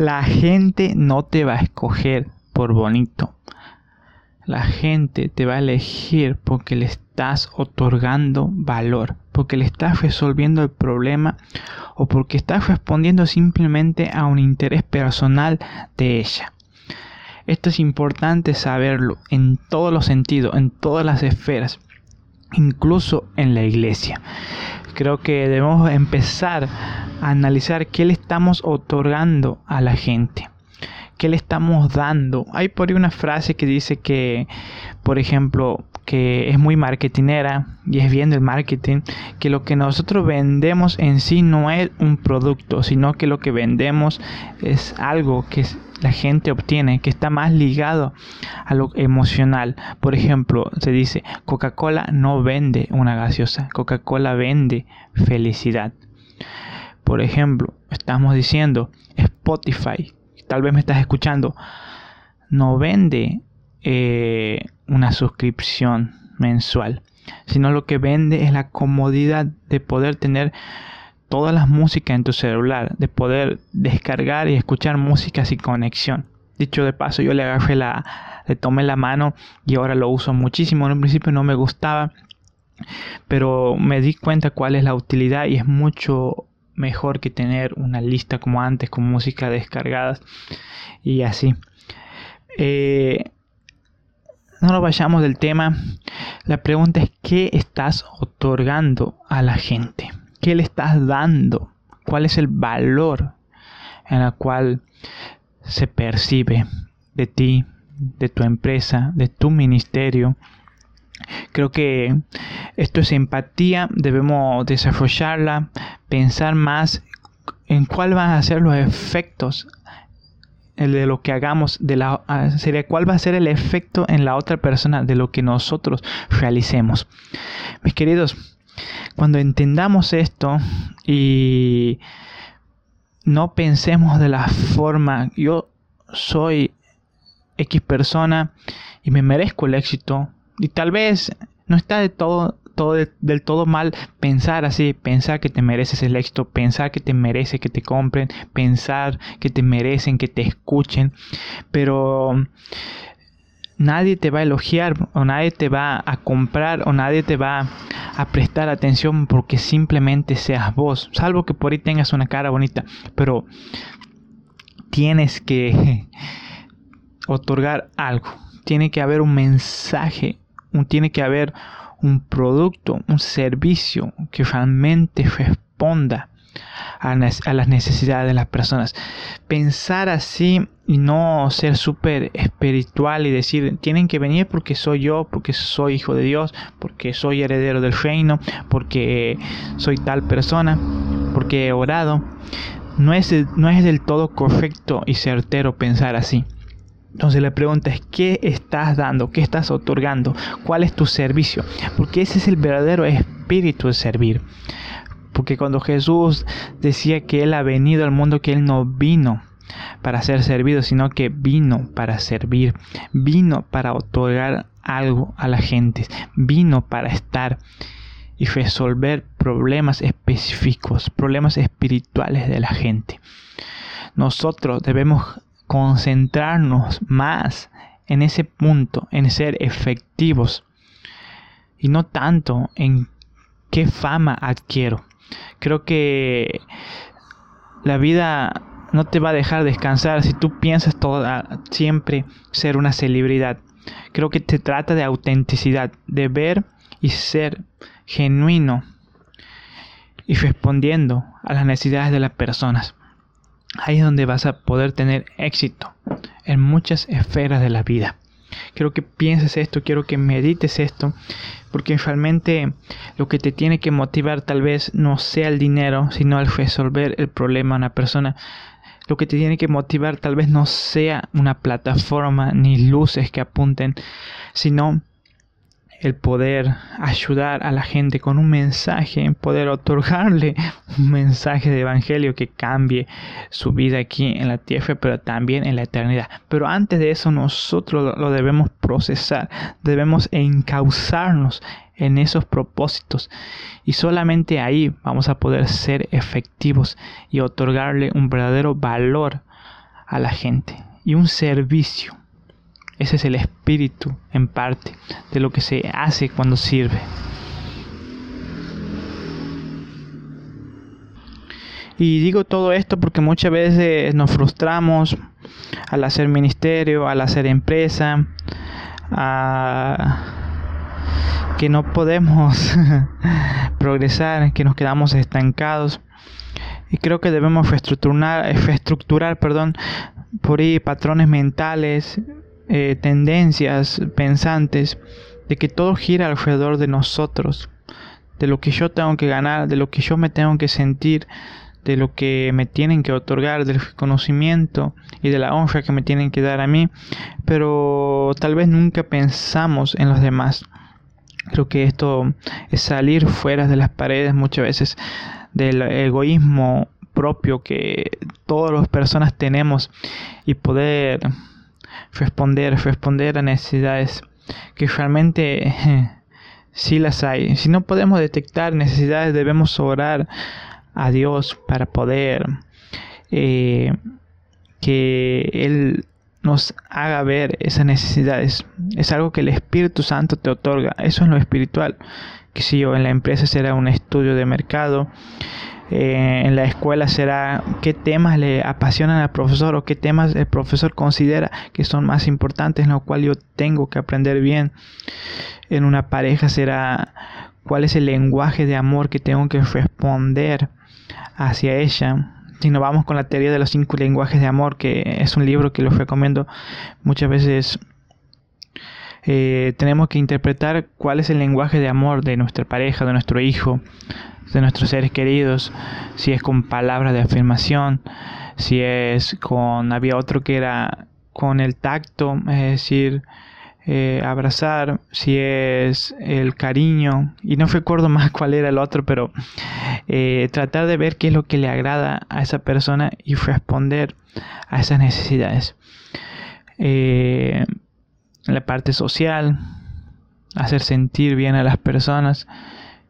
La gente no te va a escoger por bonito. La gente te va a elegir porque le estás otorgando valor, porque le estás resolviendo el problema o porque estás respondiendo simplemente a un interés personal de ella. Esto es importante saberlo en todos los sentidos, en todas las esferas, incluso en la iglesia. Creo que debemos empezar analizar qué le estamos otorgando a la gente. ¿Qué le estamos dando? Hay por ahí una frase que dice que, por ejemplo, que es muy marketinera y es bien del marketing, que lo que nosotros vendemos en sí no es un producto, sino que lo que vendemos es algo que la gente obtiene, que está más ligado a lo emocional. Por ejemplo, se dice, Coca-Cola no vende una gaseosa, Coca-Cola vende felicidad. Por ejemplo, estamos diciendo Spotify, tal vez me estás escuchando, no vende eh, una suscripción mensual, sino lo que vende es la comodidad de poder tener todas las músicas en tu celular, de poder descargar y escuchar música sin conexión. Dicho de paso, yo le agarré la, le tomé la mano y ahora lo uso muchísimo. En un principio no me gustaba, pero me di cuenta cuál es la utilidad y es mucho mejor que tener una lista como antes con música descargadas y así. Eh, no nos vayamos del tema. La pregunta es ¿qué estás otorgando a la gente? ¿Qué le estás dando? ¿Cuál es el valor en el cual se percibe de ti, de tu empresa, de tu ministerio? Creo que esto es empatía, debemos desarrollarla, pensar más en cuál van a ser los efectos de lo que hagamos, de la, ah, sería cuál va a ser el efecto en la otra persona de lo que nosotros realicemos. Mis queridos, cuando entendamos esto y no pensemos de la forma, yo soy X persona y me merezco el éxito, y tal vez no está de todo, todo del todo mal pensar así, pensar que te mereces el éxito, pensar que te merece que te compren, pensar que te merecen que te escuchen, pero nadie te va a elogiar o nadie te va a comprar o nadie te va a prestar atención porque simplemente seas vos, salvo que por ahí tengas una cara bonita, pero tienes que otorgar algo, tiene que haber un mensaje tiene que haber un producto, un servicio que realmente responda a, las necesidades de las personas. Pensar así y no ser súper espiritual y decir, tienen que venir porque soy yo, porque soy hijo de Dios, porque soy heredero del reino, porque soy tal persona, porque he orado. No es, no es del todo correcto y certero pensar así. Entonces la pregunta es, ¿qué estás dando? ¿Qué estás otorgando? ¿Cuál es tu servicio? Porque ese es el verdadero espíritu de servir. Porque cuando Jesús decía que Él ha venido al mundo, que Él no vino para ser servido, sino que vino para servir, vino para otorgar algo a la gente, vino para estar y resolver problemas específicos, problemas espirituales de la gente. Nosotros debemos concentrarnos más en ese punto, en ser efectivos y no tanto en qué fama adquiero. Creo que la vida no te va a dejar descansar si tú piensas toda, siempre ser una celebridad. Creo que te trata de autenticidad, de ver y ser genuino y respondiendo a las necesidades de las personas. Ahí es donde vas a poder tener éxito en muchas esferas de la vida. Quiero que pienses esto, quiero que medites esto, porque realmente lo que te tiene que motivar tal vez no sea el dinero, sino el resolver el problema a una persona. lo que te tiene que motivar tal vez no sea una plataforma ni luces que apunten, sino el poder ayudar a la gente con un mensaje, poder otorgarle un mensaje de evangelio que cambie su vida aquí en la tierra, pero también en la eternidad. Pero antes de eso nosotros lo debemos procesar, debemos encauzarnos en esos propósitos y solamente ahí vamos a poder ser efectivos y otorgarle un verdadero valor a la gente y un servicio ese es el espíritu, en parte, de lo que se hace cuando sirve. Y digo todo esto porque muchas veces nos frustramos al hacer ministerio, al hacer empresa, que no podemos progresar, que nos quedamos estancados. Y creo que debemos reestructurar, reestructurar perdón, por ahí patrones mentales, eh, tendencias pensantes de que todo gira alrededor de nosotros, de lo que yo tengo que ganar, de lo que yo me tengo que sentir, de lo que me tienen que otorgar, del conocimiento y de la honra que me tienen que dar a mí, pero tal vez nunca pensamos en los demás. Creo que esto es salir fuera de las paredes muchas veces del egoísmo propio que todas las personas tenemos y poder responder, responder a necesidades que realmente sí las hay. Si no podemos detectar necesidades, debemos orar a Dios para poder eh, que Él nos haga ver esas necesidades. Es algo que el Espíritu Santo te otorga. Eso es lo espiritual. Que si yo en la empresa será un estudio de mercado, eh, en la escuela será qué temas le apasionan al profesor o qué temas el profesor considera que son más importantes, lo cual yo tengo que aprender bien. En una pareja será cuál es el lenguaje de amor que tengo que responder hacia ella. Si nos vamos con la teoría de los cinco lenguajes de amor, que es un libro que los recomiendo muchas veces eh, tenemos que interpretar cuál es el lenguaje de amor de nuestra pareja, de nuestro hijo, de nuestros seres queridos, si es con palabras de afirmación, si es con, había otro que era con el tacto, es decir, eh, abrazar, si es el cariño, y no recuerdo más cuál era el otro, pero eh, tratar de ver qué es lo que le agrada a esa persona y responder a esas necesidades. La parte social, hacer sentir bien a las personas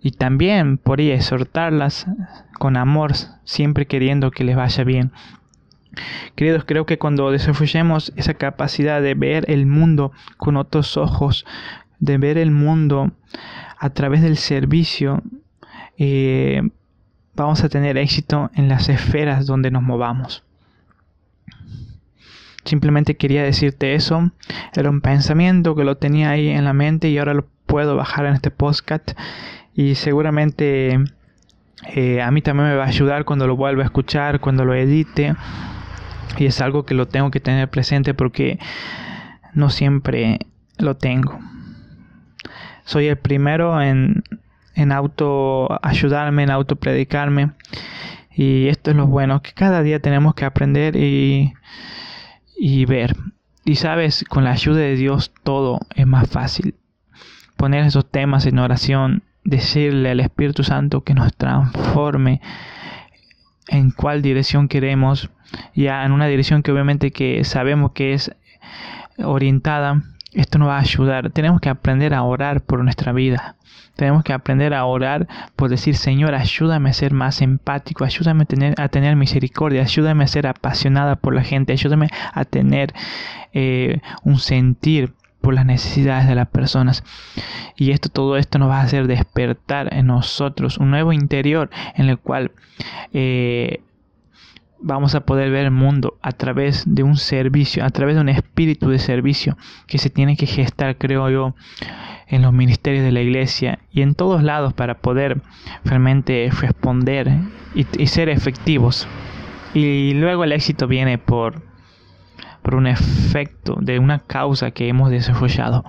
y también por ahí exhortarlas con amor, siempre queriendo que les vaya bien. Queridos, creo que cuando desarrollemos esa capacidad de ver el mundo con otros ojos, de ver el mundo a través del servicio, eh, vamos a tener éxito en las esferas donde nos movamos. Simplemente quería decirte eso. Era un pensamiento que lo tenía ahí en la mente y ahora lo puedo bajar en este podcast y seguramente eh, a mí también me va a ayudar cuando lo vuelva a escuchar, cuando lo edite y es algo que lo tengo que tener presente porque no siempre lo tengo. Soy el primero en, en auto ayudarme, en auto predicarme y esto es lo bueno, que cada día tenemos que aprender y, y ver. Y sabes, con la ayuda de Dios todo es más fácil. Poner esos temas en oración decirle al Espíritu Santo que nos transforme en cuál dirección queremos, ya en una dirección que obviamente que sabemos que es orientada, esto nos va a ayudar. Tenemos que aprender a orar por nuestra vida. Tenemos que aprender a orar por decir, Señor, ayúdame a ser más empático, ayúdame a tener, misericordia, ayúdame a ser apasionada por la gente, ayúdame a tener eh, un sentir por las necesidades de las personas. Y esto, todo esto nos va a hacer despertar en nosotros un nuevo interior en el cual eh, vamos a poder ver el mundo a través de un servicio, a través de un espíritu de servicio que se tiene que gestar, creo yo, en los ministerios de la iglesia y en todos lados para poder realmente responder y ser efectivos. Y luego el éxito viene por por un efecto de una causa que hemos desarrollado.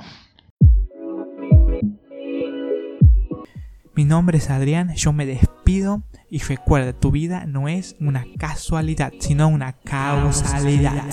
Mi nombre es Adrián, yo me despido y recuerda, tu vida no es una casualidad, sino una causalidad.